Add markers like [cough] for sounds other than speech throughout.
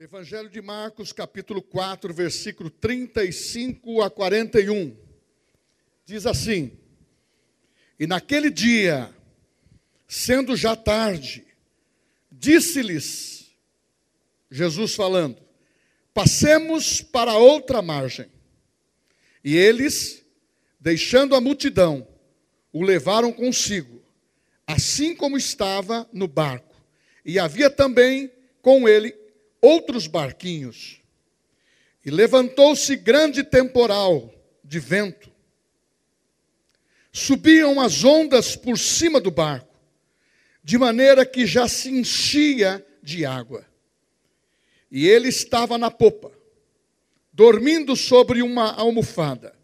Evangelho de Marcos, capítulo 4, versículo 35 a 41. Diz assim: E naquele dia, sendo já tarde, disse-lhes, Jesus falando: Passemos para outra margem. E eles, deixando a multidão, o levaram consigo, assim como estava no barco. E havia também com ele outros barquinhos. E levantou-se grande temporal de vento. Subiam as ondas por cima do barco, de maneira que já se enchia de água. E ele estava na popa, dormindo sobre uma almofada.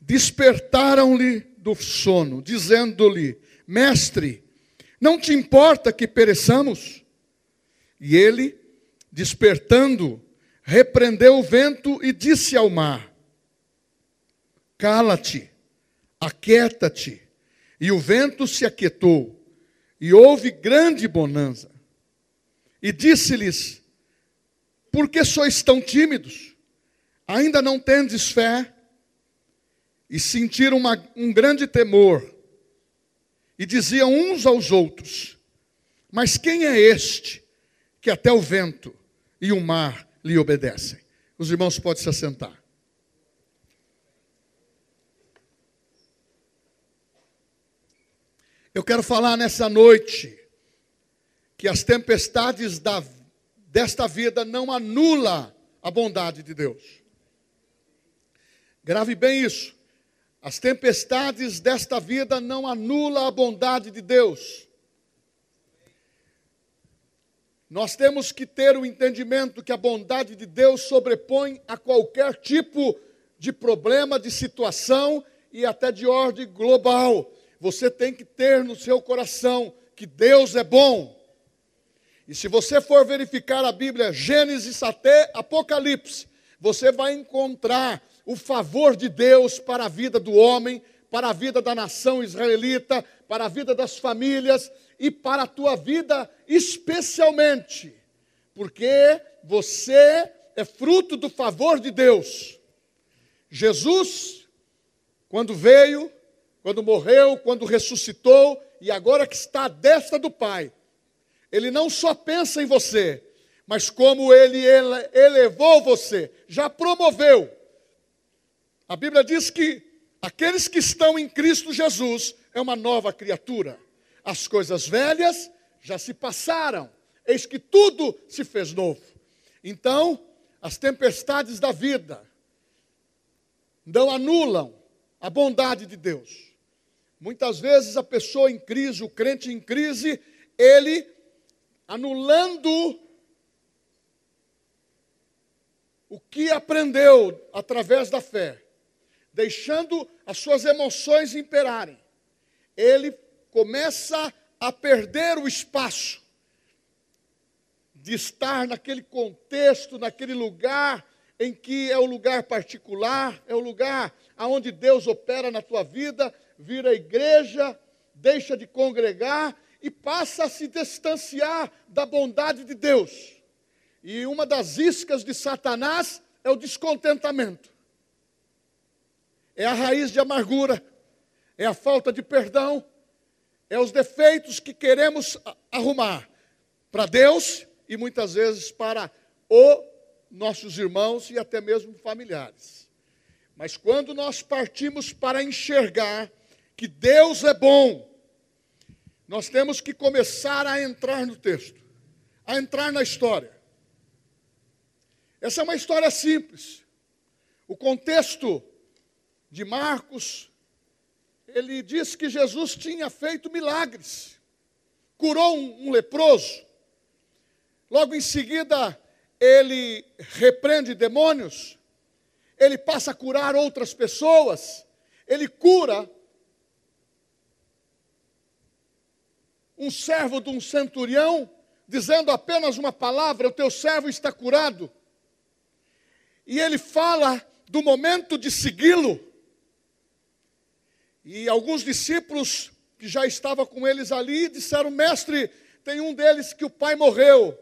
Despertaram-lhe do sono, dizendo-lhe: Mestre, não te importa que pereçamos? E ele, despertando, repreendeu o vento e disse ao mar: Cala-te, aquieta-te. E o vento se aquietou, e houve grande bonança. E disse-lhes: Por que sois tão tímidos? Ainda não tendes fé? E sentiram uma, um grande temor, e diziam uns aos outros: Mas quem é este que até o vento e o mar lhe obedecem. Os irmãos podem se assentar. Eu quero falar nessa noite que as tempestades da, desta vida não anula a bondade de Deus. Grave bem isso. As tempestades desta vida não anula a bondade de Deus. Nós temos que ter o entendimento que a bondade de Deus sobrepõe a qualquer tipo de problema, de situação e até de ordem global. Você tem que ter no seu coração que Deus é bom. E se você for verificar a Bíblia, Gênesis até Apocalipse, você vai encontrar o favor de Deus para a vida do homem, para a vida da nação israelita, para a vida das famílias e para a tua vida especialmente, porque você é fruto do favor de Deus. Jesus, quando veio, quando morreu, quando ressuscitou e agora que está à destra do Pai, ele não só pensa em você, mas como ele elevou você, já promoveu. A Bíblia diz que aqueles que estão em Cristo Jesus é uma nova criatura. As coisas velhas já se passaram, eis que tudo se fez novo. Então, as tempestades da vida não anulam a bondade de Deus. Muitas vezes a pessoa em crise, o crente em crise, ele anulando o que aprendeu através da fé, deixando as suas emoções imperarem, ele começa a perder o espaço de estar naquele contexto, naquele lugar em que é o lugar particular, é o lugar aonde Deus opera na tua vida, vira igreja, deixa de congregar e passa a se distanciar da bondade de Deus. E uma das iscas de Satanás é o descontentamento. É a raiz de amargura, é a falta de perdão, é os defeitos que queremos arrumar para Deus e muitas vezes para os nossos irmãos e até mesmo familiares. Mas quando nós partimos para enxergar que Deus é bom, nós temos que começar a entrar no texto, a entrar na história. Essa é uma história simples. O contexto de Marcos ele diz que Jesus tinha feito milagres, curou um, um leproso, logo em seguida ele repreende demônios, ele passa a curar outras pessoas, ele cura um servo de um centurião, dizendo apenas uma palavra: o teu servo está curado. E ele fala do momento de segui-lo. E alguns discípulos que já estavam com eles ali disseram: Mestre, tem um deles que o pai morreu.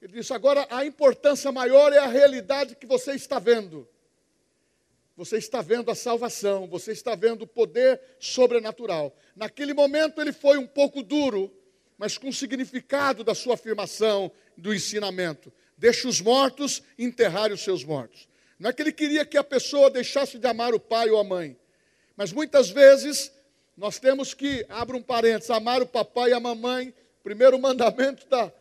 Ele disse: agora a importância maior é a realidade que você está vendo. Você está vendo a salvação, você está vendo o poder sobrenatural. Naquele momento ele foi um pouco duro, mas com o significado da sua afirmação, do ensinamento. Deixe os mortos enterrarem os seus mortos. Não é que ele queria que a pessoa deixasse de amar o pai ou a mãe, mas muitas vezes nós temos que, abra um parênteses, amar o papai e a mamãe. Primeiro mandamento da,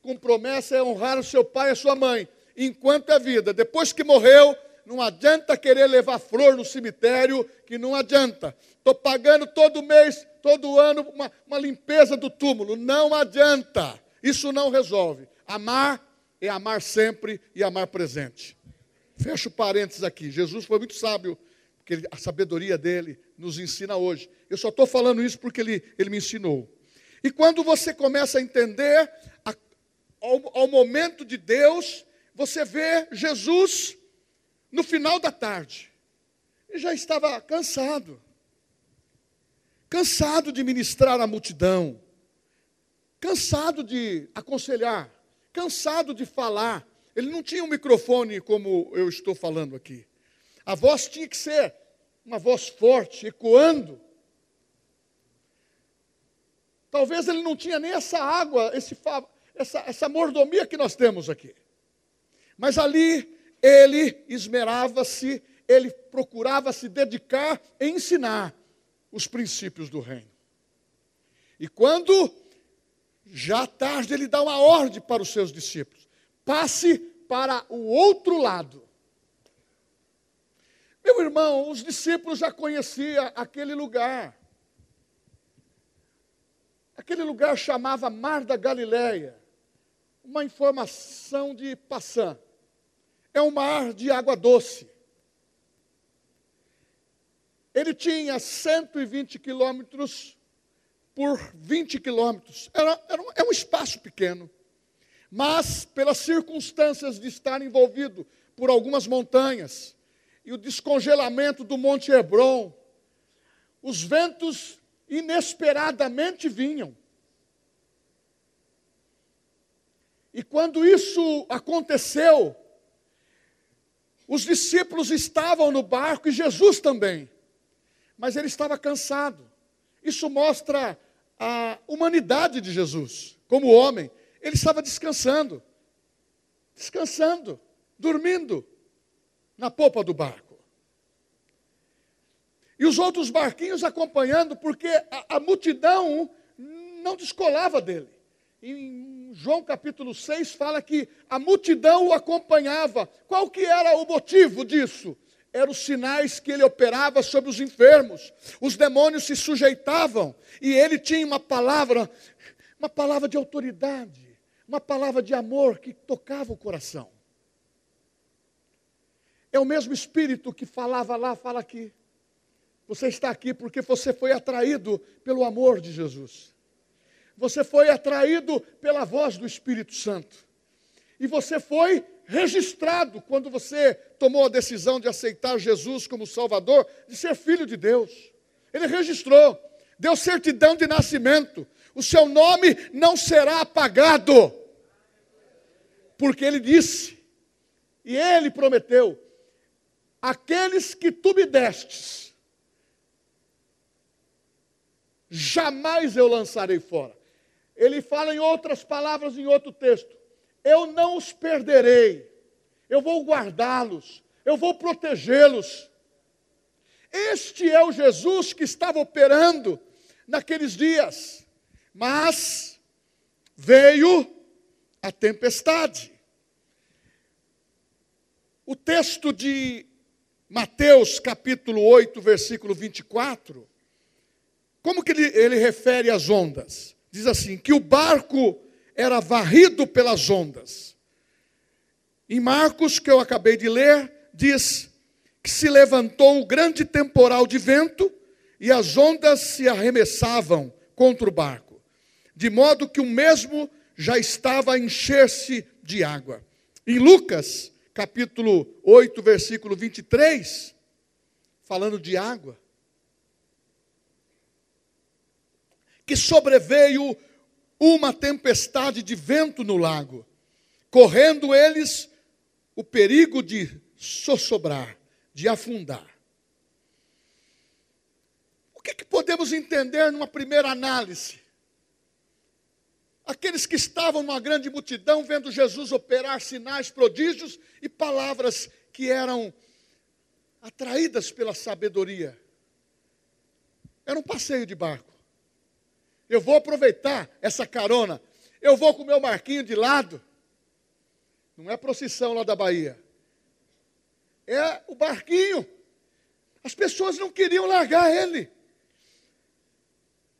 com promessa é honrar o seu pai e a sua mãe, enquanto é vida. Depois que morreu, não adianta querer levar flor no cemitério, que não adianta. Estou pagando todo mês, todo ano, uma, uma limpeza do túmulo. Não adianta. Isso não resolve. Amar é amar sempre e amar presente. Fecho parênteses aqui. Jesus foi muito sábio, ele, a sabedoria dele nos ensina hoje. Eu só estou falando isso porque ele, ele me ensinou. E quando você começa a entender ao, ao momento de Deus, você vê Jesus no final da tarde. Ele já estava cansado. Cansado de ministrar à multidão. Cansado de aconselhar. Cansado de falar. Ele não tinha um microfone como eu estou falando aqui. A voz tinha que ser uma voz forte, ecoando. Talvez ele não tinha nem essa água, esse, essa, essa mordomia que nós temos aqui. Mas ali ele esmerava-se, ele procurava se dedicar em ensinar os princípios do reino. E quando já tarde ele dá uma ordem para os seus discípulos: passe para o outro lado. Meu irmão, os discípulos já conheciam aquele lugar. Aquele lugar chamava Mar da Galileia uma informação de Passant. É um mar de água doce. Ele tinha 120 quilômetros por 20 quilômetros. Era, era um, é um espaço pequeno. Mas, pelas circunstâncias de estar envolvido por algumas montanhas e o descongelamento do Monte Hebron, os ventos inesperadamente vinham. E quando isso aconteceu, os discípulos estavam no barco e Jesus também, mas ele estava cansado. Isso mostra a humanidade de Jesus, como homem. Ele estava descansando, descansando, dormindo na popa do barco. E os outros barquinhos acompanhando, porque a, a multidão não descolava dele. Em João capítulo 6 fala que a multidão o acompanhava. Qual que era o motivo disso? Eram os sinais que ele operava sobre os enfermos. Os demônios se sujeitavam e ele tinha uma palavra, uma palavra de autoridade, uma palavra de amor que tocava o coração. É o mesmo espírito que falava lá, fala aqui. Você está aqui porque você foi atraído pelo amor de Jesus. Você foi atraído pela voz do Espírito Santo. E você foi registrado quando você tomou a decisão de aceitar Jesus como Salvador, de ser filho de Deus. Ele registrou, deu certidão de nascimento. O seu nome não será apagado. Porque ele disse, e ele prometeu: aqueles que tu me destes, jamais eu lançarei fora. Ele fala em outras palavras em outro texto: Eu não os perderei, eu vou guardá-los, eu vou protegê-los. Este é o Jesus que estava operando naqueles dias. Mas veio a tempestade. O texto de Mateus capítulo 8, versículo 24, como que ele, ele refere às ondas? diz assim: que o barco era varrido pelas ondas. Em Marcos, que eu acabei de ler, diz que se levantou um grande temporal de vento e as ondas se arremessavam contra o barco, de modo que o mesmo já estava a encher-se de água. Em Lucas, capítulo 8, versículo 23, falando de água, que sobreveio uma tempestade de vento no lago, correndo eles o perigo de sossobrar, de afundar. O que, que podemos entender numa primeira análise? Aqueles que estavam numa grande multidão vendo Jesus operar sinais, prodígios e palavras que eram atraídas pela sabedoria. Era um passeio de barco. Eu vou aproveitar essa carona. Eu vou com o meu marquinho de lado. Não é procissão lá da Bahia. É o barquinho. As pessoas não queriam largar ele.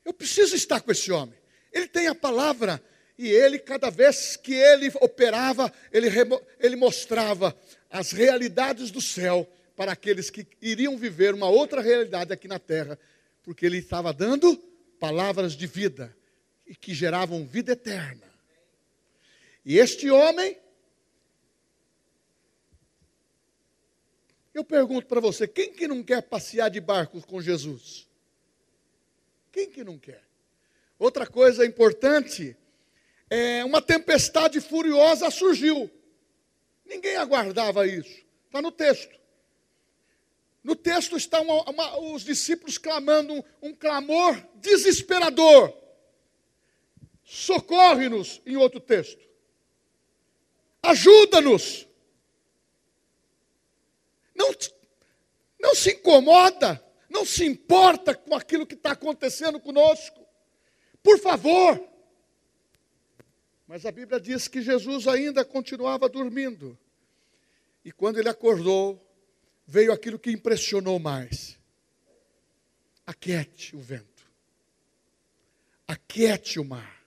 Eu preciso estar com esse homem. Ele tem a palavra e ele, cada vez que ele operava, ele, ele mostrava as realidades do céu para aqueles que iriam viver uma outra realidade aqui na terra, porque ele estava dando palavras de vida e que geravam vida eterna. E este homem, eu pergunto para você, quem que não quer passear de barco com Jesus? Quem que não quer? Outra coisa importante, é, uma tempestade furiosa surgiu. Ninguém aguardava isso. Está no texto. No texto estão os discípulos clamando um, um clamor desesperador. Socorre-nos, em outro texto. Ajuda-nos. Não, não se incomoda, não se importa com aquilo que está acontecendo conosco. Por favor. Mas a Bíblia diz que Jesus ainda continuava dormindo. E quando ele acordou, veio aquilo que impressionou mais: aquiete o vento, aquiete o mar.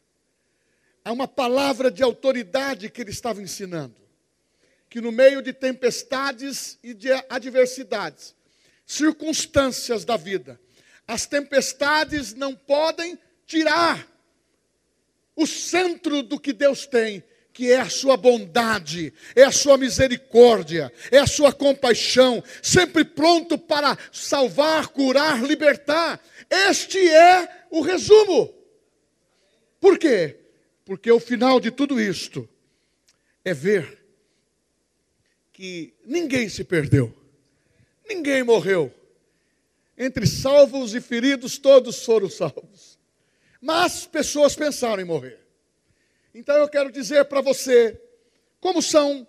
Há uma palavra de autoridade que ele estava ensinando, que no meio de tempestades e de adversidades, circunstâncias da vida, as tempestades não podem tirar o centro do que Deus tem, que é a sua bondade, é a sua misericórdia, é a sua compaixão, sempre pronto para salvar, curar, libertar. Este é o resumo. Por quê? Porque o final de tudo isto é ver que ninguém se perdeu, ninguém morreu. Entre salvos e feridos, todos foram salvos. Mas pessoas pensaram em morrer. Então eu quero dizer para você como são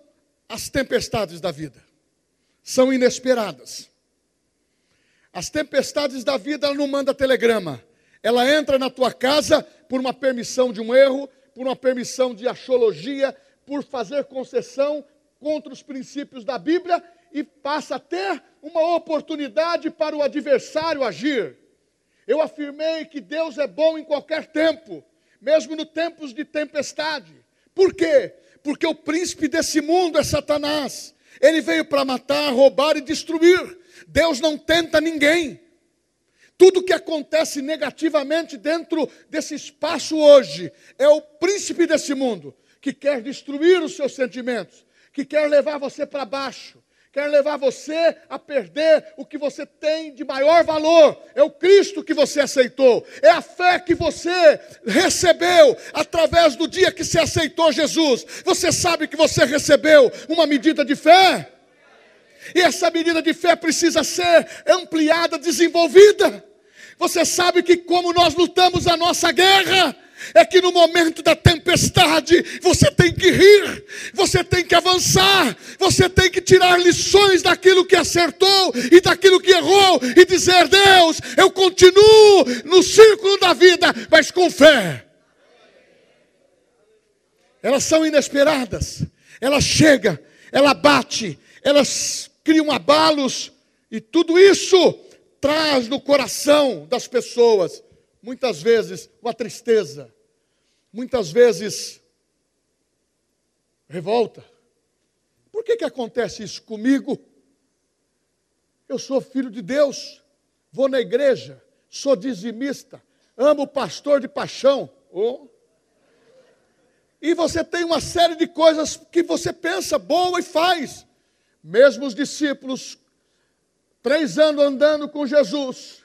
as tempestades da vida. São inesperadas. As tempestades da vida, ela não manda telegrama. Ela entra na tua casa por uma permissão de um erro, por uma permissão de achologia, por fazer concessão contra os princípios da Bíblia e passa a ter uma oportunidade para o adversário agir. Eu afirmei que Deus é bom em qualquer tempo, mesmo no tempos de tempestade. Por quê? Porque o príncipe desse mundo é Satanás. Ele veio para matar, roubar e destruir. Deus não tenta ninguém. Tudo que acontece negativamente dentro desse espaço hoje é o príncipe desse mundo que quer destruir os seus sentimentos, que quer levar você para baixo, quer levar você a perder o que você tem de maior valor. É o Cristo que você aceitou, é a fé que você recebeu através do dia que você aceitou Jesus. Você sabe que você recebeu uma medida de fé? E essa medida de fé precisa ser ampliada, desenvolvida. Você sabe que como nós lutamos a nossa guerra, é que no momento da tempestade você tem que rir, você tem que avançar, você tem que tirar lições daquilo que acertou e daquilo que errou e dizer: Deus, eu continuo no círculo da vida, mas com fé. Elas são inesperadas, ela chega, ela bate, elas criam abalos e tudo isso traz no coração das pessoas muitas vezes uma tristeza, muitas vezes revolta. Por que, que acontece isso comigo? Eu sou filho de Deus, vou na igreja, sou dizimista, amo o pastor de paixão. Oh. E você tem uma série de coisas que você pensa boa e faz. Mesmo os discípulos, três anos andando com Jesus,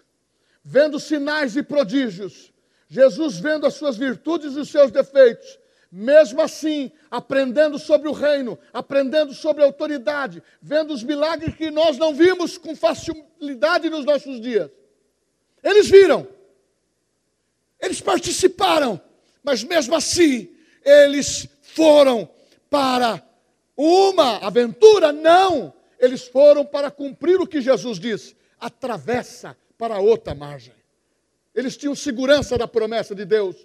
vendo sinais e prodígios, Jesus vendo as suas virtudes e os seus defeitos, mesmo assim, aprendendo sobre o reino, aprendendo sobre a autoridade, vendo os milagres que nós não vimos com facilidade nos nossos dias. Eles viram, eles participaram, mas mesmo assim, eles foram para uma aventura? Não, eles foram para cumprir o que Jesus disse: atravessa para outra margem. Eles tinham segurança da promessa de Deus,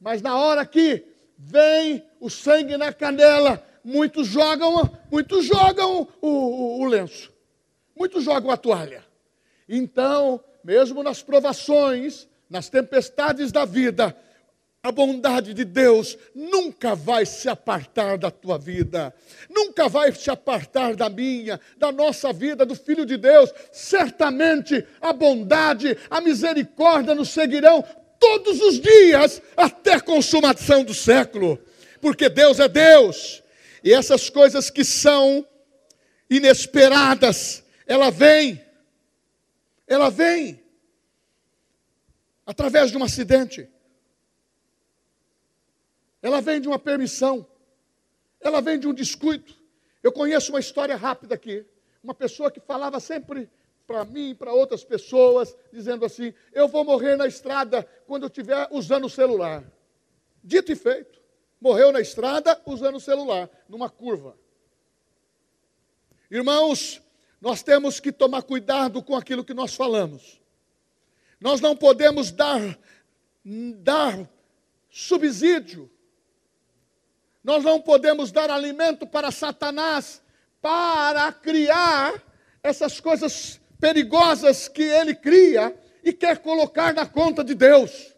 mas na hora que vem o sangue na canela, muitos jogam, muitos jogam o, o, o lenço, muitos jogam a toalha. Então, mesmo nas provações, nas tempestades da vida, a bondade de Deus nunca vai se apartar da tua vida, nunca vai se apartar da minha, da nossa vida, do Filho de Deus. Certamente a bondade, a misericórdia nos seguirão todos os dias até a consumação do século, porque Deus é Deus, e essas coisas que são inesperadas, ela vem, ela vem através de um acidente ela vem de uma permissão, ela vem de um descuido. Eu conheço uma história rápida aqui. Uma pessoa que falava sempre para mim para outras pessoas, dizendo assim: Eu vou morrer na estrada quando eu estiver usando o celular. Dito e feito. Morreu na estrada usando o celular, numa curva. Irmãos, nós temos que tomar cuidado com aquilo que nós falamos. Nós não podemos dar, dar subsídio nós não podemos dar alimento para Satanás para criar essas coisas perigosas que ele cria e quer colocar na conta de Deus.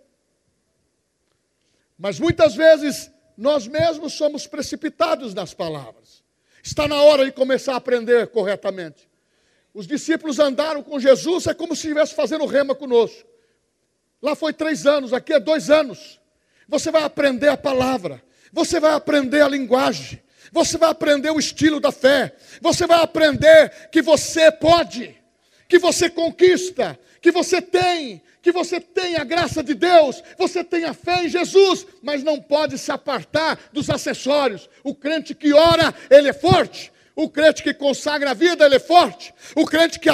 Mas muitas vezes nós mesmos somos precipitados nas palavras. Está na hora de começar a aprender corretamente. Os discípulos andaram com Jesus, é como se estivesse fazendo rema conosco. Lá foi três anos, aqui é dois anos. Você vai aprender a palavra, você vai aprender a linguagem, você vai aprender o estilo da fé, você vai aprender que você pode, que você conquista, que você tem, que você tem a graça de Deus, você tem a fé em Jesus, mas não pode se apartar dos acessórios. O crente que ora, ele é forte. O crente que consagra a vida, ele é forte. O crente que,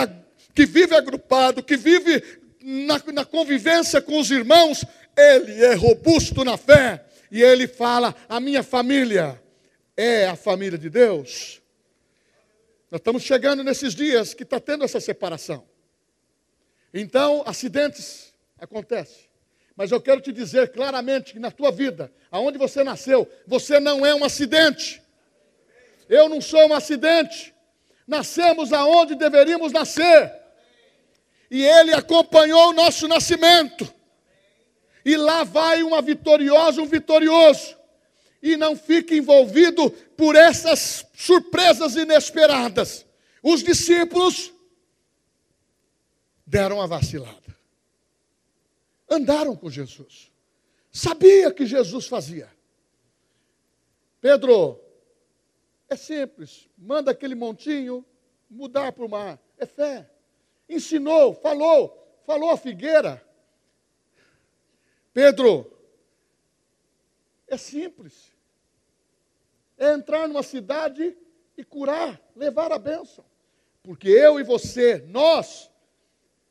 que vive agrupado, que vive na, na convivência com os irmãos, ele é robusto na fé e ele fala: a minha família é a família de Deus. Nós estamos chegando nesses dias que está tendo essa separação. Então, acidentes acontecem. Mas eu quero te dizer claramente que na tua vida, aonde você nasceu, você não é um acidente. Eu não sou um acidente. Nascemos aonde deveríamos nascer. E Ele acompanhou o nosso nascimento e lá vai uma vitoriosa, um vitorioso. E não fique envolvido por essas surpresas inesperadas. Os discípulos deram a vacilada. Andaram com Jesus. Sabia que Jesus fazia. Pedro, é simples. Manda aquele montinho mudar para o mar. É fé. Ensinou, falou, falou a figueira Pedro, é simples. É entrar numa cidade e curar, levar a bênção. Porque eu e você, nós,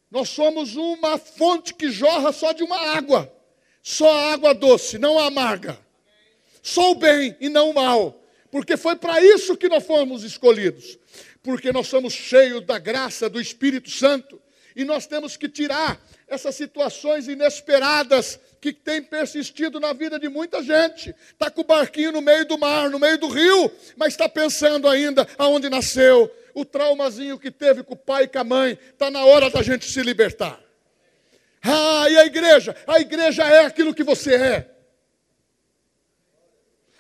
nós somos uma fonte que jorra só de uma água. Só água doce, não amarga. Só o bem e não o mal. Porque foi para isso que nós fomos escolhidos. Porque nós somos cheios da graça do Espírito Santo. E nós temos que tirar essas situações inesperadas que têm persistido na vida de muita gente. Está com o barquinho no meio do mar, no meio do rio, mas está pensando ainda aonde nasceu, o traumazinho que teve com o pai e com a mãe. Está na hora da gente se libertar. Ah, e a igreja? A igreja é aquilo que você é.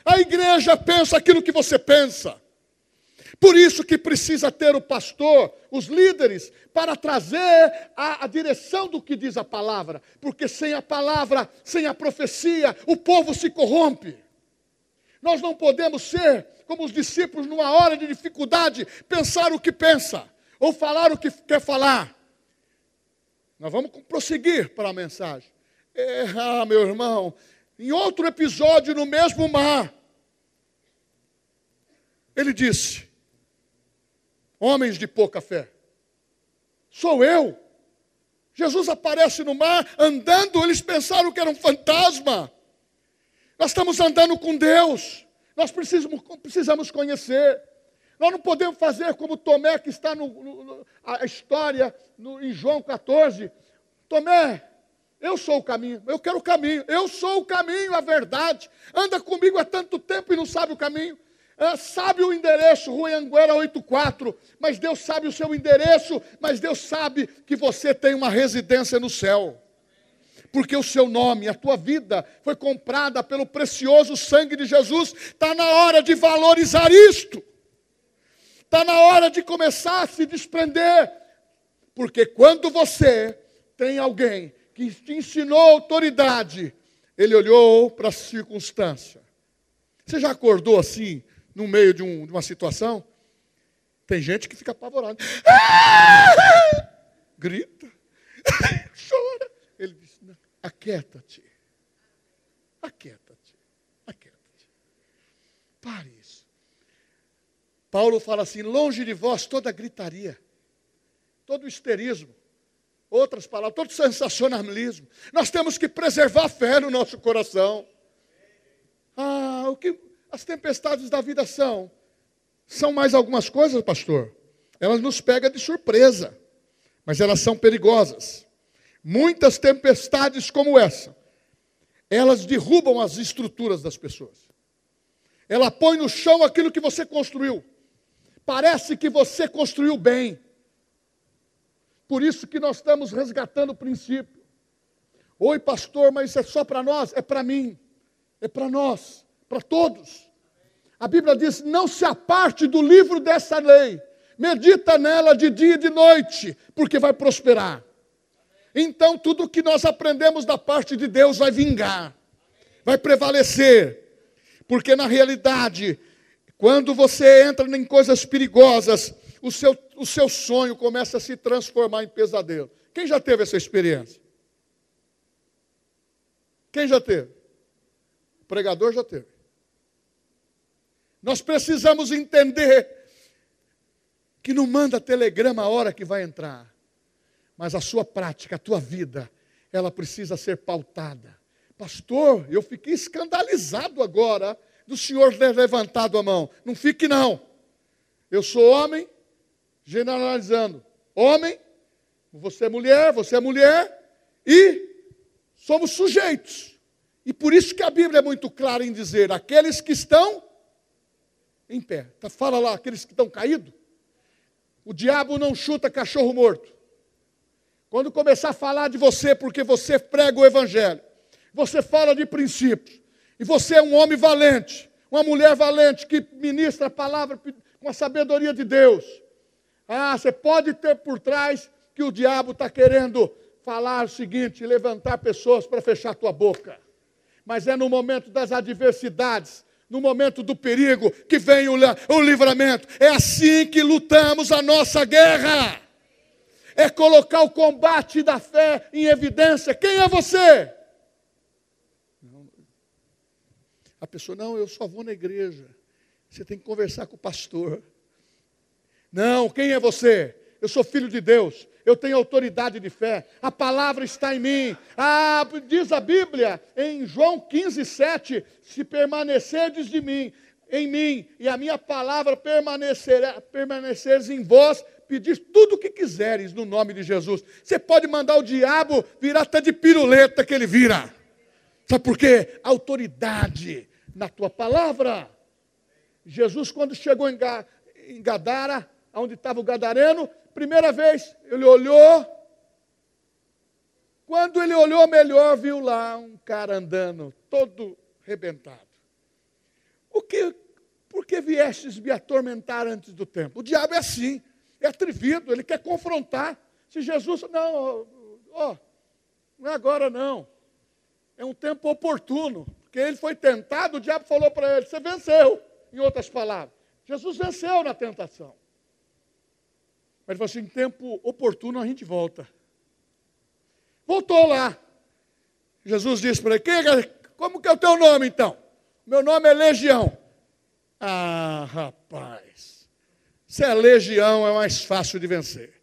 A igreja pensa aquilo que você pensa. Por isso que precisa ter o pastor, os líderes, para trazer a, a, direção do que diz a palavra. Porque sem a palavra, sem a profecia, o povo se corrompe. Nós não podemos ser como os discípulos numa hora de dificuldade, pensar o que pensa, ou falar o que quer falar. Nós vamos prosseguir para a mensagem. É, ah, meu irmão, em outro episódio no mesmo mar, Ele disse: Homens de pouca fé, sou eu. Jesus aparece no mar andando, eles pensaram que era um fantasma. Nós estamos andando com Deus, nós precisamos, precisamos conhecer. Nós não podemos fazer como Tomé, que está no, no a história no, em João 14. Tomé, eu sou o caminho, eu quero o caminho, eu sou o caminho, a verdade. Anda comigo há tanto tempo e não sabe o caminho. Sabe o endereço, Rua Anguera 84, mas Deus sabe o seu endereço, mas Deus sabe que você tem uma residência no céu. Porque o seu nome, a tua vida foi comprada pelo precioso sangue de Jesus. Está na hora de valorizar isto. Está na hora de começar a se desprender. Porque quando você tem alguém que te ensinou autoridade, ele olhou para a circunstância. Você já acordou assim, no meio de, um, de uma situação? Tem gente que fica apavorada. [laughs] Grita, [laughs] chora. Ele diz: aquieta-te, aquieta-te, aquieta-te. Pare isso. Paulo fala assim: longe de vós toda gritaria, todo histerismo outras palavras, todo sensacionalismo. Nós temos que preservar a fé no nosso coração. Ah, o que as tempestades da vida são? São mais algumas coisas, pastor. Elas nos pegam de surpresa, mas elas são perigosas. Muitas tempestades como essa, elas derrubam as estruturas das pessoas. Ela põe no chão aquilo que você construiu. Parece que você construiu bem por isso que nós estamos resgatando o princípio. Oi, pastor, mas isso é só para nós? É para mim, é para nós, para todos. A Bíblia diz: não se aparte do livro dessa lei, medita nela de dia e de noite, porque vai prosperar. Então, tudo que nós aprendemos da parte de Deus vai vingar, vai prevalecer, porque na realidade, quando você entra em coisas perigosas, o seu, o seu sonho começa a se transformar em pesadelo. Quem já teve essa experiência? Quem já teve? O pregador já teve. Nós precisamos entender que não manda telegrama a hora que vai entrar, mas a sua prática, a tua vida, ela precisa ser pautada. Pastor, eu fiquei escandalizado agora do senhor ter levantado a mão. Não fique não. Eu sou homem, generalizando. Homem, você é mulher, você é mulher, e somos sujeitos. E por isso que a Bíblia é muito clara em dizer: aqueles que estão em pé. Tá, fala lá, aqueles que estão caídos. O diabo não chuta cachorro morto. Quando começar a falar de você, porque você prega o Evangelho, você fala de princípios, e você é um homem valente, uma mulher valente que ministra a palavra com a sabedoria de Deus, ah, você pode ter por trás que o diabo está querendo falar o seguinte, levantar pessoas para fechar tua boca. Mas é no momento das adversidades, no momento do perigo, que vem o, o livramento. É assim que lutamos a nossa guerra. É colocar o combate da fé em evidência. Quem é você? A pessoa, não, eu só vou na igreja. Você tem que conversar com o pastor. Não, quem é você? Eu sou filho de Deus, eu tenho autoridade de fé, a palavra está em mim. Ah, diz a Bíblia em João 15, 7: se permanecerdes de mim, em mim, e a minha palavra permanecerá, permaneceres em vós, pedir tudo o que quiseres no nome de Jesus. Você pode mandar o diabo virar até de piruleta que ele vira. Sabe por quê? Autoridade na tua palavra. Jesus, quando chegou em Gadara, onde estava o gadareno, primeira vez ele olhou. Quando ele olhou melhor, viu lá um cara andando, todo rebentado. O que, por que viestes me atormentar antes do tempo? O diabo é assim, é atrevido, ele quer confrontar. Se Jesus, não, ó, não é agora não. É um tempo oportuno, porque ele foi tentado, o diabo falou para ele: você venceu, em outras palavras. Jesus venceu na tentação. Mas ele falou assim: em tempo oportuno a gente volta. Voltou lá. Jesus disse para ele: é, como que é o teu nome então? Meu nome é Legião. Ah, rapaz. Se é legião, é mais fácil de vencer.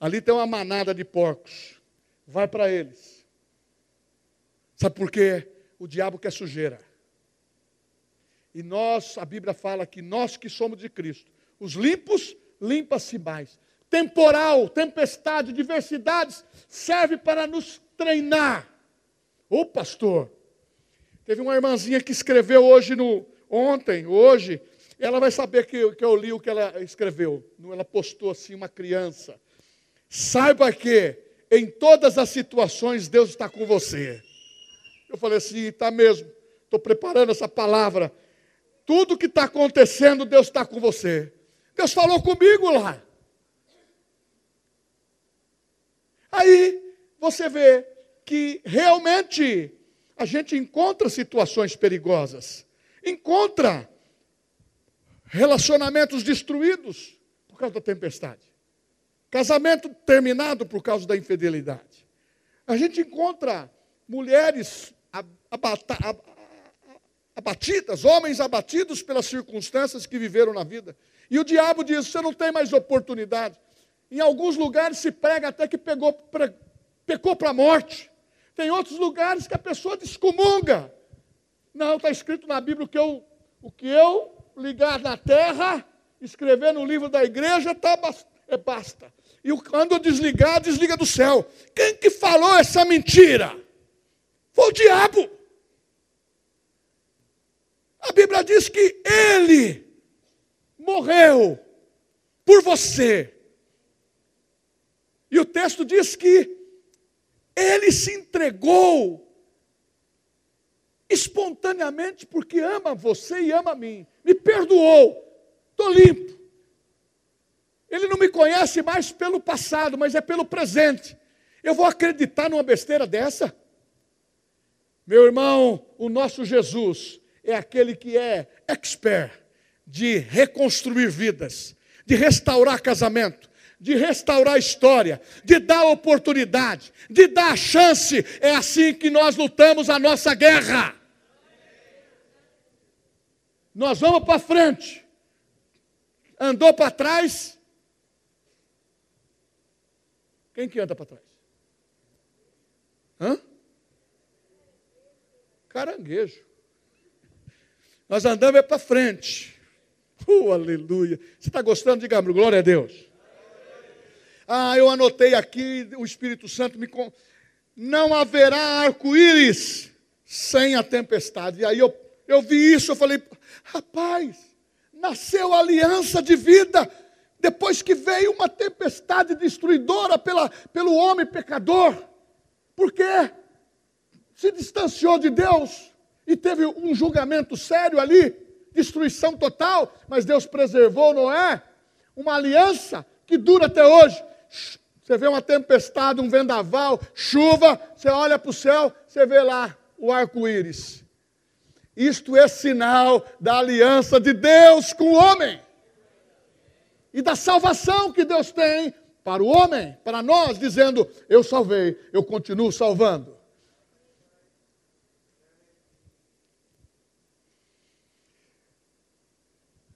Ali tem uma manada de porcos. Vai para eles. Sabe por quê? O diabo quer sujeira. E nós, a Bíblia fala que nós que somos de Cristo, os limpos, limpa-se mais. Temporal, tempestade, diversidades, serve para nos treinar. Ô pastor, teve uma irmãzinha que escreveu hoje no, ontem, hoje, ela vai saber que, que eu li o que ela escreveu. Ela postou assim, uma criança. Saiba que em todas as situações Deus está com você. Eu falei assim, está mesmo. Estou preparando essa palavra. Tudo que está acontecendo, Deus está com você. Deus falou comigo lá. Aí você vê que realmente a gente encontra situações perigosas encontra relacionamentos destruídos por causa da tempestade, casamento terminado por causa da infidelidade. A gente encontra mulheres abatidas, homens abatidos pelas circunstâncias que viveram na vida. E o diabo diz: você não tem mais oportunidade. Em alguns lugares se prega até que pegou, pecou para a morte. Tem outros lugares que a pessoa descomunga. Não, está escrito na Bíblia que eu, o que eu ligar na terra, escrever no livro da igreja, tá, é basta. E quando eu desligar, desliga do céu. Quem que falou essa mentira? Foi o diabo. A Bíblia diz que ele morreu por você. E o texto diz que ele se entregou espontaneamente porque ama você e ama a mim. Me perdoou, estou limpo. Ele não me conhece mais pelo passado, mas é pelo presente. Eu vou acreditar numa besteira dessa? Meu irmão, o nosso Jesus é aquele que é expert de reconstruir vidas, de restaurar casamento, de restaurar a história, de dar oportunidade, de dar chance. É assim que nós lutamos a nossa guerra. Nós vamos para frente. Andou para trás. Quem que anda para trás? Hã? Caranguejo. Nós andamos é para frente. Uh, [laughs] aleluia. Você está gostando? Diga glória a Deus. Ah, eu anotei aqui, o Espírito Santo me. Não haverá arco-íris sem a tempestade. E aí eu, eu vi isso, eu falei, Rapaz, nasceu aliança de vida depois que veio uma tempestade destruidora pela, pelo homem pecador. Porque se distanciou de Deus e teve um julgamento sério ali, destruição total, mas Deus preservou Noé, uma aliança que dura até hoje. Você vê uma tempestade, um vendaval, chuva, você olha para o céu, você vê lá o arco-íris. Isto é sinal da aliança de Deus com o homem e da salvação que Deus tem para o homem, para nós, dizendo: Eu salvei, eu continuo salvando.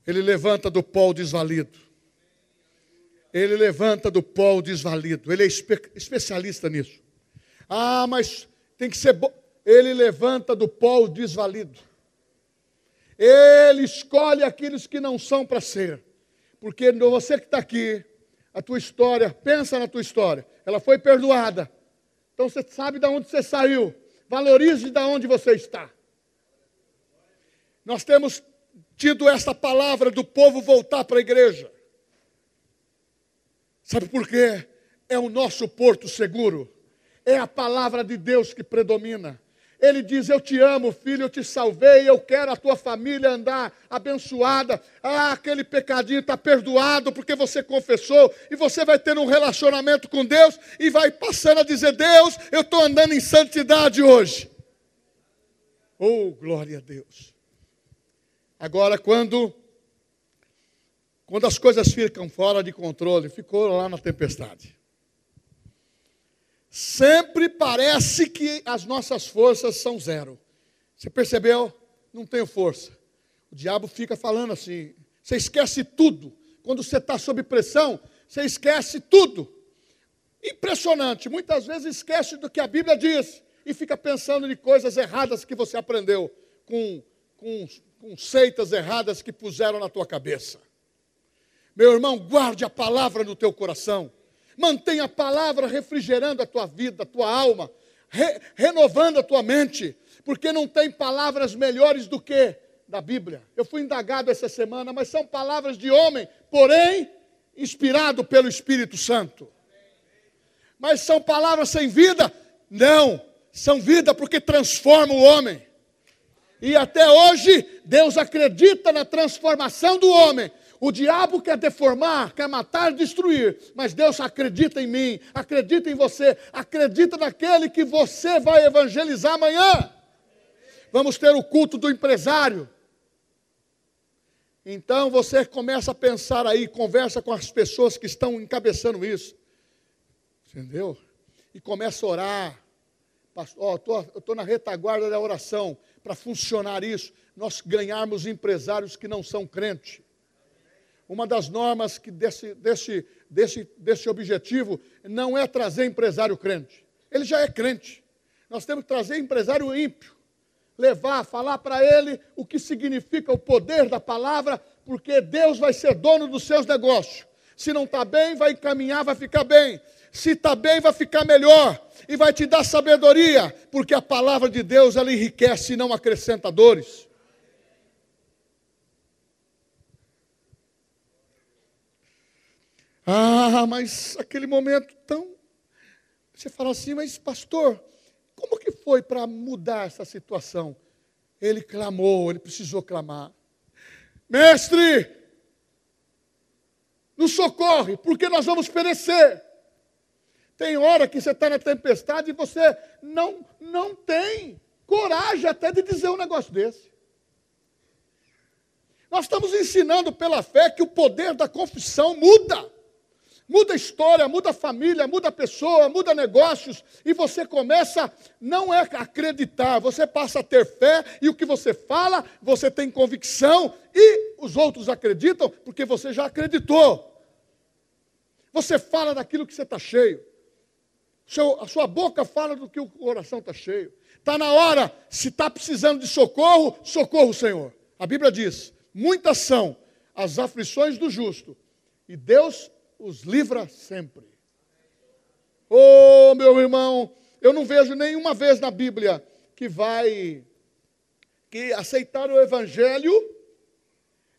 Ele levanta do pó desvalido. Ele levanta do pó desvalido. Ele é espe especialista nisso. Ah, mas tem que ser bom. Ele levanta do pó desvalido. Ele escolhe aqueles que não são para ser. Porque você que está aqui, a tua história, pensa na tua história, ela foi perdoada. Então você sabe de onde você saiu. Valorize de onde você está. Nós temos tido essa palavra do povo voltar para a igreja. Sabe por quê? É o nosso porto seguro. É a palavra de Deus que predomina. Ele diz: Eu te amo, filho, eu te salvei, eu quero a tua família andar abençoada. Ah, aquele pecadinho está perdoado porque você confessou, e você vai ter um relacionamento com Deus e vai passando a dizer: Deus, eu estou andando em santidade hoje. Oh, glória a Deus. Agora, quando, quando as coisas ficam fora de controle, ficou lá na tempestade. Sempre parece que as nossas forças são zero. Você percebeu? Não tenho força. O diabo fica falando assim: você esquece tudo. Quando você está sob pressão, você esquece tudo. Impressionante. Muitas vezes esquece do que a Bíblia diz e fica pensando em coisas erradas que você aprendeu com, com, com seitas erradas que puseram na tua cabeça. Meu irmão, guarde a palavra no teu coração. Mantenha a palavra refrigerando a tua vida, a tua alma, re, renovando a tua mente, porque não tem palavras melhores do que da Bíblia. Eu fui indagado essa semana, mas são palavras de homem, porém inspirado pelo Espírito Santo. Mas são palavras sem vida? Não, são vida porque transformam o homem. E até hoje, Deus acredita na transformação do homem. O diabo quer deformar, quer matar, destruir, mas Deus acredita em mim, acredita em você, acredita naquele que você vai evangelizar amanhã. Vamos ter o culto do empresário. Então você começa a pensar aí, conversa com as pessoas que estão encabeçando isso. Entendeu? E começa a orar. Pastor, tô, eu estou na retaguarda da oração para funcionar isso, nós ganharmos empresários que não são crentes. Uma das normas que desse, desse, desse, desse objetivo não é trazer empresário crente. Ele já é crente. Nós temos que trazer empresário ímpio levar, falar para ele o que significa o poder da palavra, porque Deus vai ser dono dos seus negócios. Se não está bem, vai encaminhar, vai ficar bem. Se está bem, vai ficar melhor. E vai te dar sabedoria, porque a palavra de Deus ela enriquece e não acrescenta dores. Ah, mas aquele momento tão. Você fala assim, mas pastor, como que foi para mudar essa situação? Ele clamou, ele precisou clamar. Mestre, nos socorre, porque nós vamos perecer. Tem hora que você está na tempestade e você não, não tem coragem até de dizer um negócio desse. Nós estamos ensinando pela fé que o poder da confissão muda. Muda a história, muda a família, muda a pessoa, muda negócios, e você começa, não é acreditar, você passa a ter fé, e o que você fala, você tem convicção, e os outros acreditam, porque você já acreditou. Você fala daquilo que você está cheio. Seu, a sua boca fala do que o coração está cheio. Está na hora, se está precisando de socorro, socorro, Senhor. A Bíblia diz: muitas são as aflições do justo, e Deus os livra sempre. Oh, meu irmão, eu não vejo nenhuma vez na Bíblia que vai que aceitar o Evangelho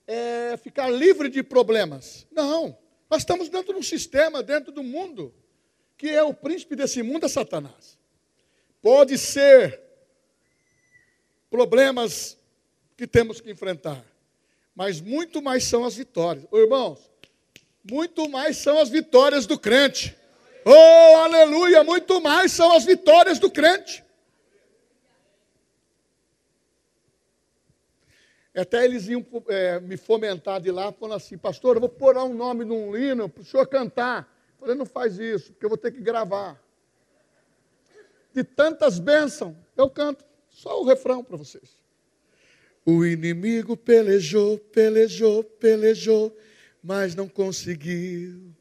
é ficar livre de problemas. Não, nós estamos dentro de um sistema, dentro do mundo, que é o príncipe desse mundo, é Satanás. Pode ser problemas que temos que enfrentar, mas muito mais são as vitórias. Oh, irmãos, muito mais são as vitórias do crente. Oh, aleluia! Muito mais são as vitórias do crente. Até eles iam é, me fomentar de lá, falando assim, pastor, eu vou pôr um nome num hino para o senhor cantar. Eu falei, não faz isso, porque eu vou ter que gravar. De tantas bênçãos, eu canto só o refrão para vocês. O inimigo pelejou, pelejou, pelejou, mas não conseguiu.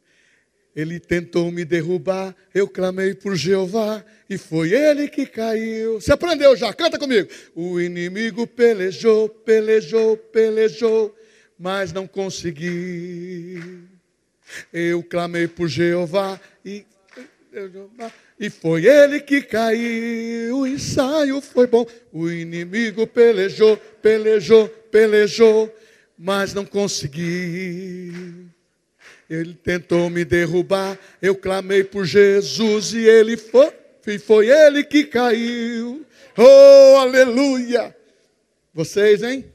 Ele tentou me derrubar, eu clamei por Jeová e foi ele que caiu. Você aprendeu já? Canta comigo. O inimigo pelejou, pelejou, pelejou, mas não conseguiu. Eu clamei por Jeová e e foi ele que caiu. O ensaio foi bom. O inimigo pelejou, pelejou, pelejou, mas não consegui. Ele tentou me derrubar, eu clamei por Jesus e ele foi, foi ele que caiu. Oh, aleluia! Vocês, hein?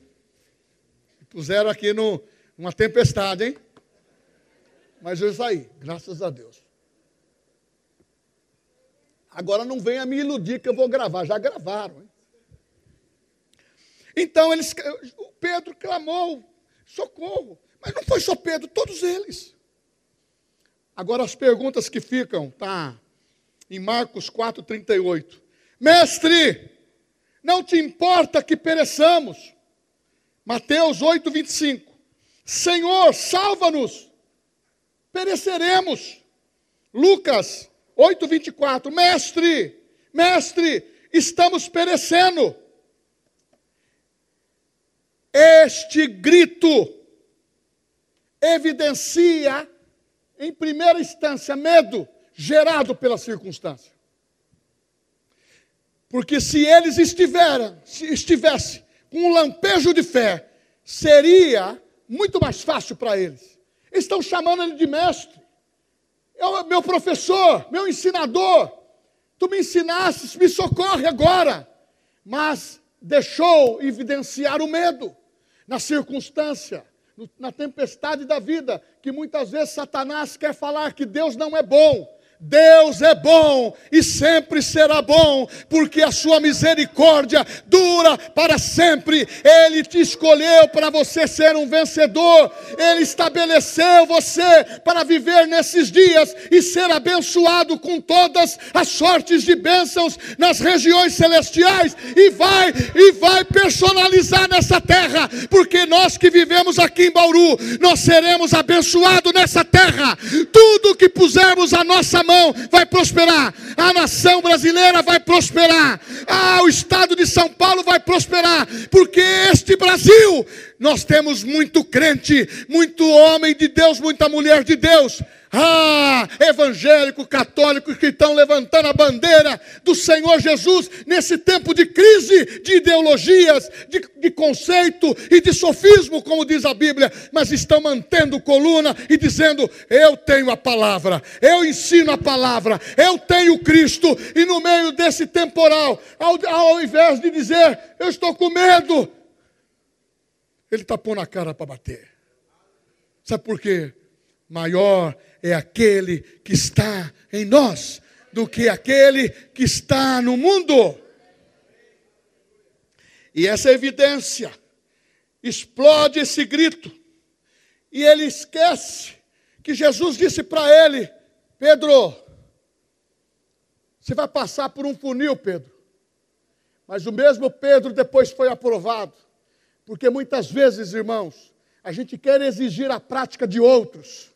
Puseram aqui no, numa tempestade, hein? Mas eu saí, graças a Deus. Agora não venha me iludir que eu vou gravar, já gravaram. Hein? Então eles, Pedro clamou, socorro. Mas não foi só Pedro, todos eles. Agora as perguntas que ficam, tá? Em Marcos 4:38. Mestre, não te importa que pereçamos? Mateus 8, 25. Senhor, salva-nos, pereceremos. Lucas 8, 24. Mestre, mestre, estamos perecendo. Este grito evidencia, em primeira instância, medo gerado pela circunstância. Porque se eles estiveram, se estivesse com um lampejo de fé, seria muito mais fácil para eles. Estão chamando ele de mestre. Eu, meu professor, meu ensinador, tu me ensinastes, me socorre agora. Mas deixou evidenciar o medo na circunstância, na tempestade da vida, que muitas vezes Satanás quer falar que Deus não é bom, Deus é bom e sempre será bom, porque a sua misericórdia dura para sempre. Ele te escolheu para você ser um vencedor, ele estabeleceu você para viver nesses dias e ser abençoado com todas as sortes de bênçãos nas regiões celestiais e vai e vai personalizar nessa terra, porque nós que vivemos aqui em Bauru, nós seremos abençoados nessa terra. Tudo que pusermos a nossa mão vai prosperar, a nação brasileira vai prosperar, ah, o estado de São Paulo vai prosperar, porque este Brasil, nós temos muito crente, muito homem de Deus, muita mulher de Deus ah, evangélico, católico que estão levantando a bandeira do Senhor Jesus nesse tempo de crise de ideologias, de, de, conceito e de sofismo, como diz a Bíblia, mas estão mantendo coluna e dizendo: Eu tenho a palavra, eu ensino a palavra, eu tenho Cristo, e no meio desse temporal, ao, ao invés de dizer: Eu estou com medo, ele está pondo a cara para bater. Sabe por quê? Maior é aquele que está em nós do que aquele que está no mundo. E essa evidência explode esse grito. E ele esquece que Jesus disse para ele: Pedro, você vai passar por um funil, Pedro. Mas o mesmo Pedro depois foi aprovado. Porque muitas vezes, irmãos, a gente quer exigir a prática de outros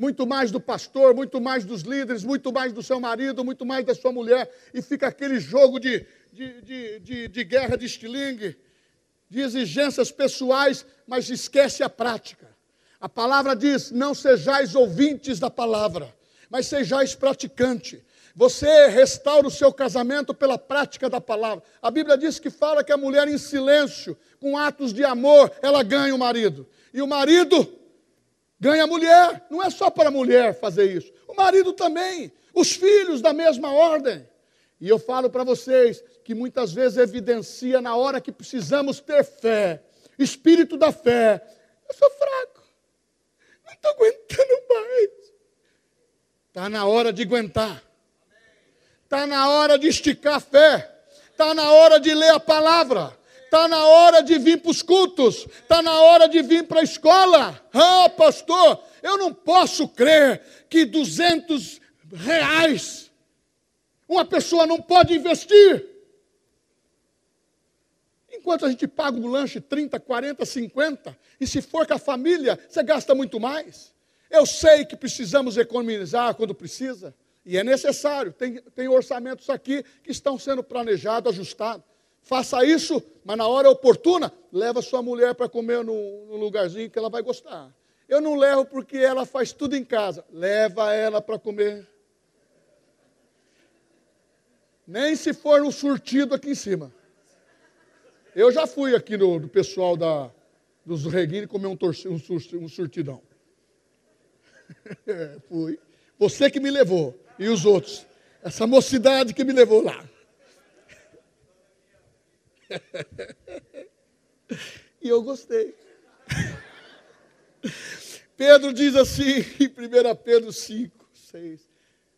muito mais do pastor, muito mais dos líderes, muito mais do seu marido, muito mais da sua mulher, e fica aquele jogo de, de, de, de, de guerra de estilingue, de exigências pessoais, mas esquece a prática. A palavra diz: não sejais ouvintes da palavra, mas sejais praticante. Você restaura o seu casamento pela prática da palavra. A Bíblia diz que fala que a mulher em silêncio, com atos de amor, ela ganha o marido. E o marido ganha a mulher. Não é só para a mulher fazer isso. O marido também. Os filhos da mesma ordem. E eu falo para vocês que muitas vezes evidencia na hora que precisamos ter fé, espírito da fé. Eu sou fraco. Não estou aguentando mais. Está na hora de aguentar. Está na hora de esticar a fé. Está na hora de ler a palavra. Está na hora de vir para os cultos, está na hora de vir para a escola. Ah, pastor, eu não posso crer que 200 reais uma pessoa não pode investir. Enquanto a gente paga um lanche 30, 40, 50, e se for com a família, você gasta muito mais. Eu sei que precisamos economizar quando precisa, e é necessário. Tem, tem orçamentos aqui que estão sendo planejados, ajustados. Faça isso, mas na hora oportuna, leva sua mulher para comer num, lugarzinho que ela vai gostar. Eu não levo porque ela faz tudo em casa. Leva ela para comer. Nem se for no surtido aqui em cima. Eu já fui aqui no, pessoal da, dos reguinhos comer um, torci, um, um surtidão. [laughs] fui. Você que me levou. E os outros. Essa mocidade que me levou lá. [laughs] e eu gostei. Pedro diz assim em 1 Pedro 5, 6: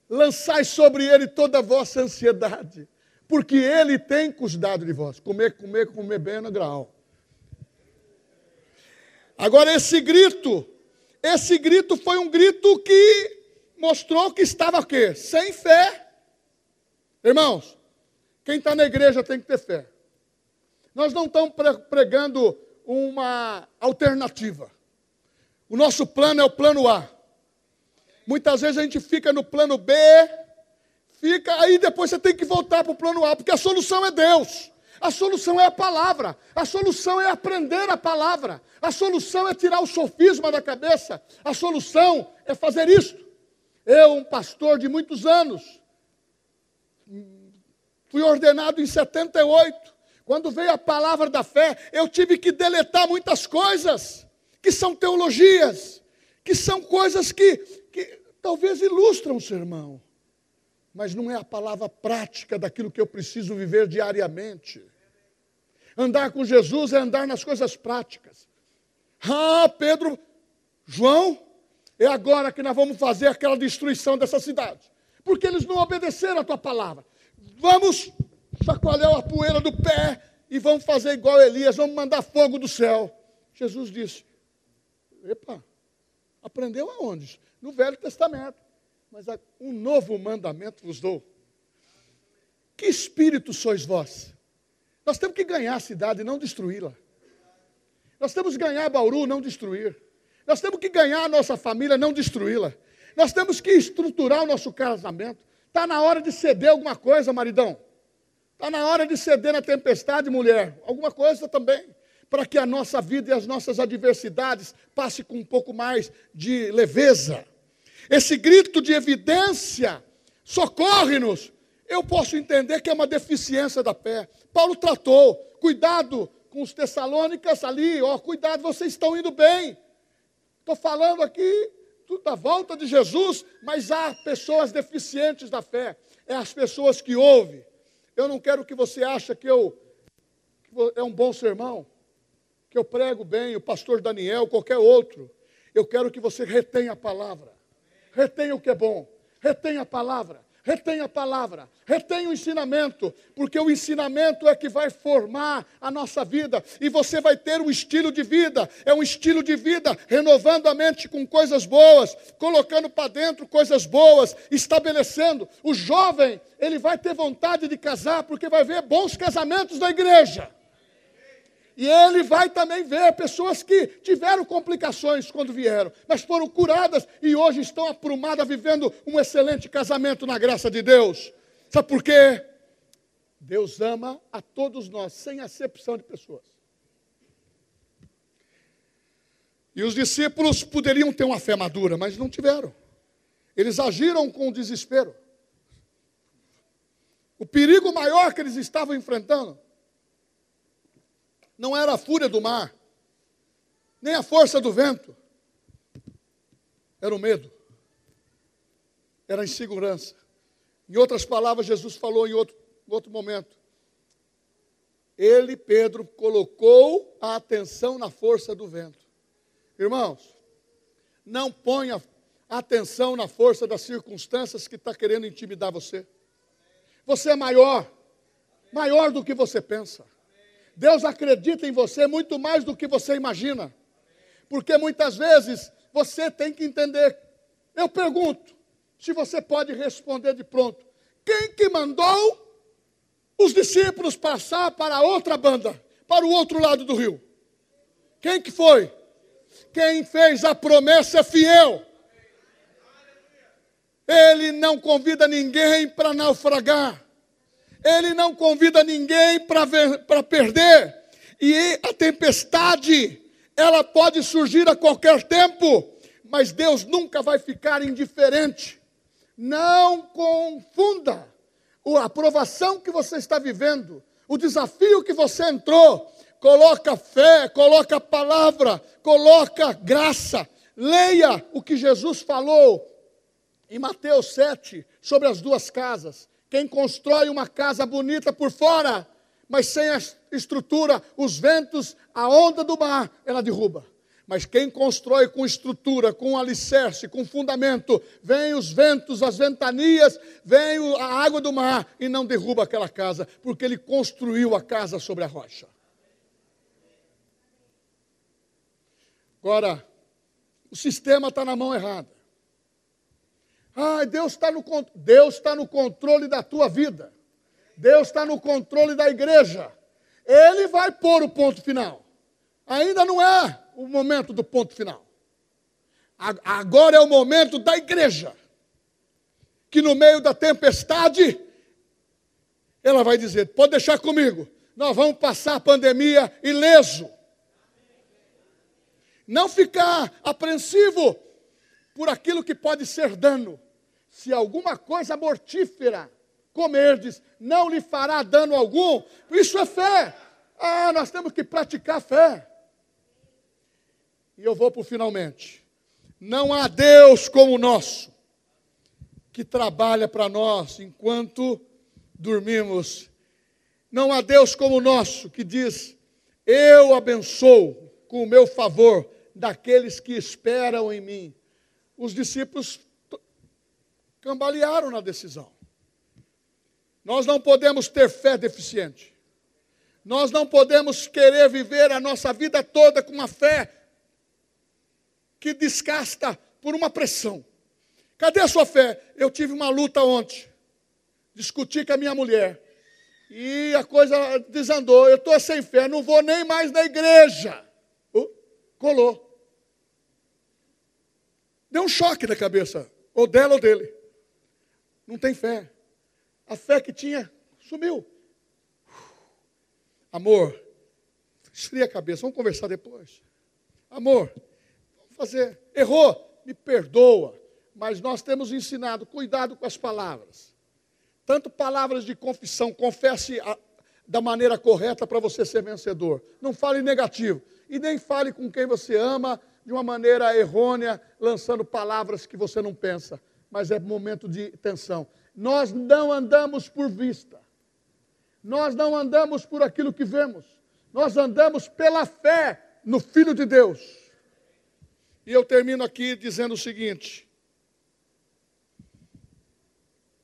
Lançai sobre ele toda a vossa ansiedade, porque ele tem cuidado de vós. Comer, comer, comer bem no grau. Agora, esse grito, esse grito foi um grito que mostrou que estava o quê? Sem fé. Irmãos, quem está na igreja tem que ter fé. Nós não estamos pregando uma alternativa. O nosso plano é o plano A. Muitas vezes a gente fica no plano B, fica, aí depois você tem que voltar para o plano A, porque a solução é Deus. A solução é a palavra. A solução é aprender a palavra. A solução é tirar o sofisma da cabeça. A solução é fazer isto. Eu, um pastor de muitos anos, fui ordenado em 78. Quando veio a palavra da fé, eu tive que deletar muitas coisas que são teologias, que são coisas que, que talvez ilustram o sermão, mas não é a palavra prática daquilo que eu preciso viver diariamente. Andar com Jesus é andar nas coisas práticas. Ah, Pedro, João, é agora que nós vamos fazer aquela destruição dessa cidade. Porque eles não obedeceram a tua palavra. Vamos chacoalhar a poeira do pé e vamos fazer igual Elias, vamos mandar fogo do céu. Jesus disse: Epa, aprendeu aonde? No Velho Testamento. Mas um novo mandamento vos dou. Que espírito sois vós? Nós temos que ganhar a cidade e não destruí-la. Nós temos que ganhar Bauru, não destruir. Nós temos que ganhar a nossa família, não destruí-la. Nós temos que estruturar o nosso casamento. Está na hora de ceder alguma coisa, maridão. Está na hora de ceder na tempestade, mulher. Alguma coisa também. Para que a nossa vida e as nossas adversidades passe com um pouco mais de leveza. Esse grito de evidência, socorre-nos, eu posso entender que é uma deficiência da fé. Paulo tratou, cuidado com os tessalônicas ali, ó, cuidado, vocês estão indo bem. Estou falando aqui da volta de Jesus, mas há pessoas deficientes da fé. É as pessoas que ouvem. Eu não quero que você ache que eu que é um bom sermão, que eu prego bem, o pastor Daniel, qualquer outro. Eu quero que você retenha a palavra. Retenha o que é bom. Retenha a palavra retém a palavra, retém o ensinamento, porque o ensinamento é que vai formar a nossa vida e você vai ter um estilo de vida, é um estilo de vida renovando a mente com coisas boas, colocando para dentro coisas boas, estabelecendo. O jovem, ele vai ter vontade de casar porque vai ver bons casamentos na igreja. E ele vai também ver pessoas que tiveram complicações quando vieram, mas foram curadas e hoje estão aprumadas, vivendo um excelente casamento na graça de Deus. Sabe por quê? Deus ama a todos nós, sem acepção de pessoas. E os discípulos poderiam ter uma fé madura, mas não tiveram. Eles agiram com desespero. O perigo maior que eles estavam enfrentando não era a fúria do mar, nem a força do vento, era o medo, era a insegurança. Em outras palavras, Jesus falou em outro, outro momento. Ele, Pedro, colocou a atenção na força do vento. Irmãos, não ponha atenção na força das circunstâncias que está querendo intimidar você. Você é maior, maior do que você pensa. Deus acredita em você muito mais do que você imagina. Porque muitas vezes você tem que entender. Eu pergunto, se você pode responder de pronto: quem que mandou os discípulos passar para outra banda, para o outro lado do rio? Quem que foi? Quem fez a promessa fiel. Ele não convida ninguém para naufragar. Ele não convida ninguém para perder. E a tempestade, ela pode surgir a qualquer tempo, mas Deus nunca vai ficar indiferente. Não confunda a aprovação que você está vivendo, o desafio que você entrou. Coloca fé, coloca palavra, coloca graça. Leia o que Jesus falou em Mateus 7 sobre as duas casas. Quem constrói uma casa bonita por fora, mas sem a estrutura, os ventos, a onda do mar, ela derruba. Mas quem constrói com estrutura, com alicerce, com fundamento, vem os ventos, as ventanias, vem a água do mar e não derruba aquela casa, porque ele construiu a casa sobre a rocha. Agora, o sistema está na mão errada. Ah, Deus está no, Deus tá no controle da tua vida. Deus está no controle da igreja. Ele vai pôr o ponto final. Ainda não é o momento do ponto final. Agora é o momento da igreja, que no meio da tempestade, ela vai dizer: pode deixar comigo, nós vamos passar a pandemia ileso. Não ficar apreensivo por aquilo que pode ser dano. Se alguma coisa mortífera comerdes, não lhe fará dano algum. Isso é fé. Ah, nós temos que praticar fé. E eu vou para o finalmente. Não há Deus como o nosso, que trabalha para nós enquanto dormimos. Não há Deus como o nosso, que diz: Eu abençoo com o meu favor daqueles que esperam em mim. Os discípulos cambalearam na decisão. Nós não podemos ter fé deficiente. Nós não podemos querer viver a nossa vida toda com uma fé que descasta por uma pressão. Cadê a sua fé? Eu tive uma luta ontem. Discuti com a minha mulher. E a coisa desandou. Eu estou sem fé, não vou nem mais na igreja. Uh, colou. Deu um choque na cabeça, ou dela ou dele. Não tem fé. A fé que tinha sumiu. Amor, esfria a cabeça, vamos conversar depois. Amor, vamos fazer. Errou, me perdoa. Mas nós temos ensinado, cuidado com as palavras. Tanto palavras de confissão, confesse a, da maneira correta para você ser vencedor. Não fale negativo. E nem fale com quem você ama de uma maneira errônea, lançando palavras que você não pensa. Mas é momento de tensão. Nós não andamos por vista. Nós não andamos por aquilo que vemos. Nós andamos pela fé no Filho de Deus. E eu termino aqui dizendo o seguinte: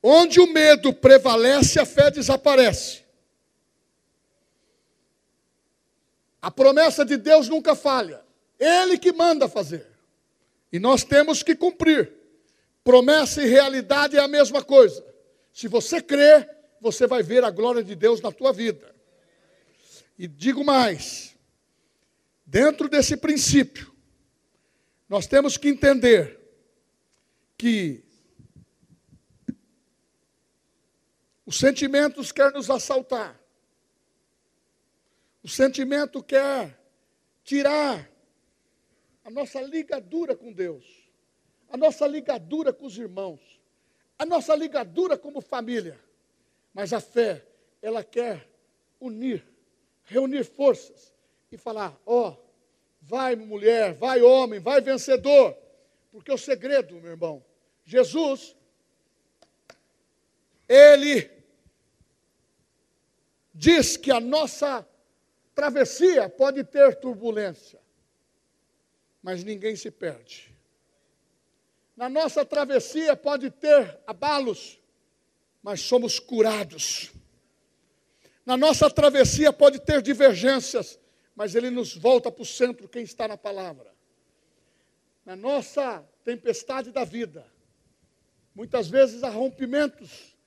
onde o medo prevalece, a fé desaparece. A promessa de Deus nunca falha. Ele que manda fazer. E nós temos que cumprir. Promessa e realidade é a mesma coisa. Se você crer, você vai ver a glória de Deus na tua vida. E digo mais: dentro desse princípio, nós temos que entender que os sentimentos querem nos assaltar, o sentimento quer tirar a nossa ligadura com Deus a nossa ligadura com os irmãos, a nossa ligadura como família. Mas a fé, ela quer unir, reunir forças e falar: ó, oh, vai mulher, vai homem, vai vencedor. Porque o segredo, meu irmão, Jesus, ele diz que a nossa travessia pode ter turbulência, mas ninguém se perde. Na nossa travessia pode ter abalos, mas somos curados. Na nossa travessia pode ter divergências, mas ele nos volta para o centro, quem está na palavra. Na nossa tempestade da vida, muitas vezes há rompimentos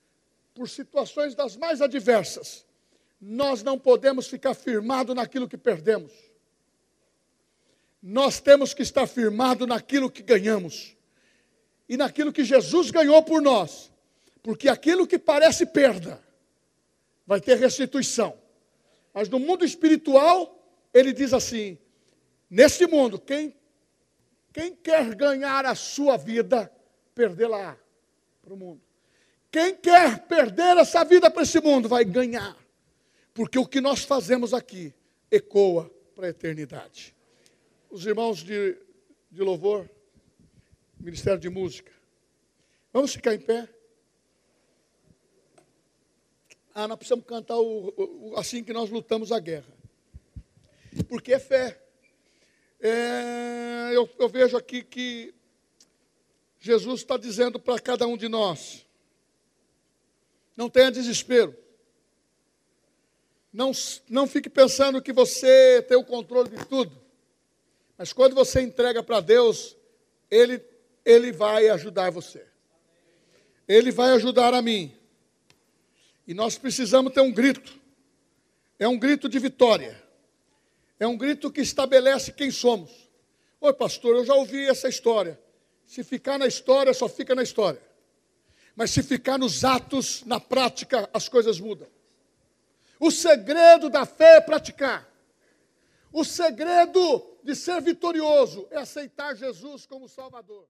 por situações das mais adversas. Nós não podemos ficar firmado naquilo que perdemos. Nós temos que estar firmado naquilo que ganhamos e naquilo que Jesus ganhou por nós. Porque aquilo que parece perda vai ter restituição. Mas no mundo espiritual, ele diz assim: neste mundo, quem, quem quer ganhar a sua vida, perdê-la para o mundo. Quem quer perder essa vida para esse mundo, vai ganhar. Porque o que nós fazemos aqui ecoa para a eternidade. Os irmãos de, de louvor. Ministério de Música. Vamos ficar em pé? Ah, nós precisamos cantar o, o, assim que nós lutamos a guerra. Porque é fé. É, eu, eu vejo aqui que Jesus está dizendo para cada um de nós: não tenha desespero. Não, não fique pensando que você tem o controle de tudo. Mas quando você entrega para Deus, Ele ele vai ajudar você. Ele vai ajudar a mim. E nós precisamos ter um grito. É um grito de vitória. É um grito que estabelece quem somos. Oi, pastor, eu já ouvi essa história. Se ficar na história, só fica na história. Mas se ficar nos atos, na prática, as coisas mudam. O segredo da fé é praticar. O segredo de ser vitorioso é aceitar Jesus como Salvador.